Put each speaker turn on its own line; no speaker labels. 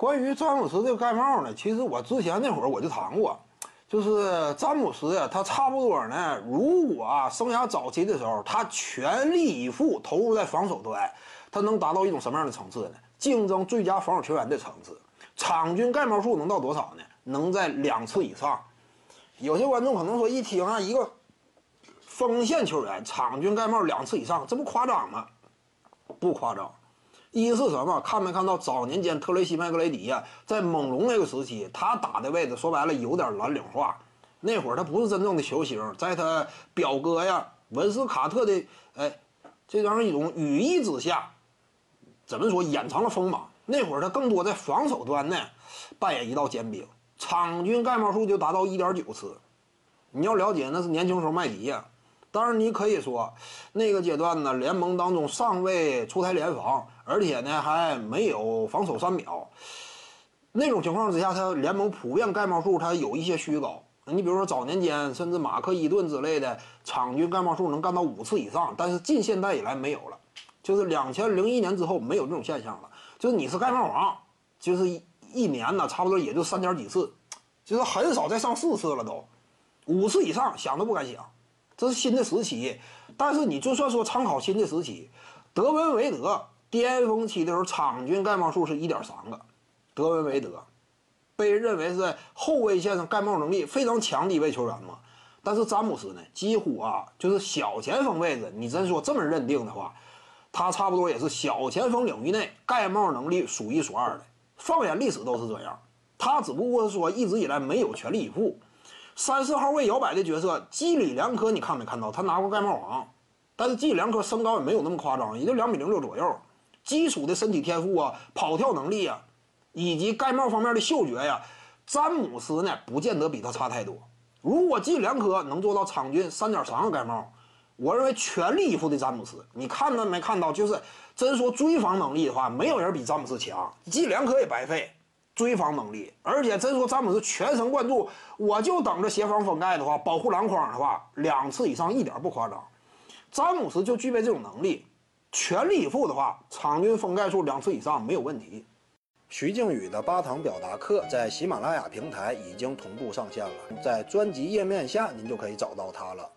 关于詹姆斯这个盖帽呢，其实我之前那会儿我就谈过，就是詹姆斯呀，他差不多呢，如果啊生涯早期的时候，他全力以赴投入在防守端，他能达到一种什么样的层次呢？竞争最佳防守球员的层次，场均盖帽数能到多少呢？能在两次以上。有些观众可能说，一听啊，一个锋线球员场均盖帽两次以上，这不夸张吗？不夸张。一是什么？看没看到早年间特雷西麦格雷迪呀，在猛龙那个时期，他打的位置说白了有点蓝领化。那会儿他不是真正的球星，在他表哥呀文斯卡特的哎这样一种羽翼之下，怎么说掩藏了锋芒？那会儿他更多在防守端呢扮演一道尖兵，场均盖帽数就达到一点九次。你要了解，那是年轻时候麦迪呀。当然，你可以说，那个阶段呢，联盟当中尚未出台联防，而且呢还没有防守三秒，那种情况之下，他联盟普遍盖帽数它有一些虚高。你比如说早年间，甚至马克伊顿之类的，场均盖帽数能干到五次以上，但是近现代以来没有了，就是两千零一年之后没有这种现象了。就是你是盖帽王，就是一年呢，差不多也就三点几次，就是很少再上四次了都，五次以上想都不敢想。这是新的时期，但是你就算说参考新的时期，德文维德巅峰期的时候，场均盖帽数是一点三个。德文维德被认为是在后卫线上盖帽能力非常强的一位球员嘛。但是詹姆斯呢，几乎啊就是小前锋位置，你真说这么认定的话，他差不多也是小前锋领域内盖帽能力数一数二的。放眼历史都是这样，他只不过是说一直以来没有全力以赴。三四号位摇摆的角色，基里良科，你看没看到？他拿过盖帽王，但是基里良科身高也没有那么夸张，也就两米零六左右。基础的身体天赋啊，跑跳能力啊，以及盖帽方面的嗅觉呀，詹姆斯呢，不见得比他差太多。如果基里良科能做到场均三点三个盖帽，我认为全力以赴的詹姆斯，你看到没看到？就是真说追防能力的话，没有人比詹姆斯强，基里良科也白费。追防能力，而且真说詹姆斯全神贯注，我就等着协防封盖的话，保护篮筐的话，两次以上一点不夸张。詹姆斯就具备这种能力，全力以赴的话，场均封盖数两次以上没有问题。徐静宇的八堂表达课在喜马拉雅平台已经同步上线了，在专辑页面下您就可以找到它了。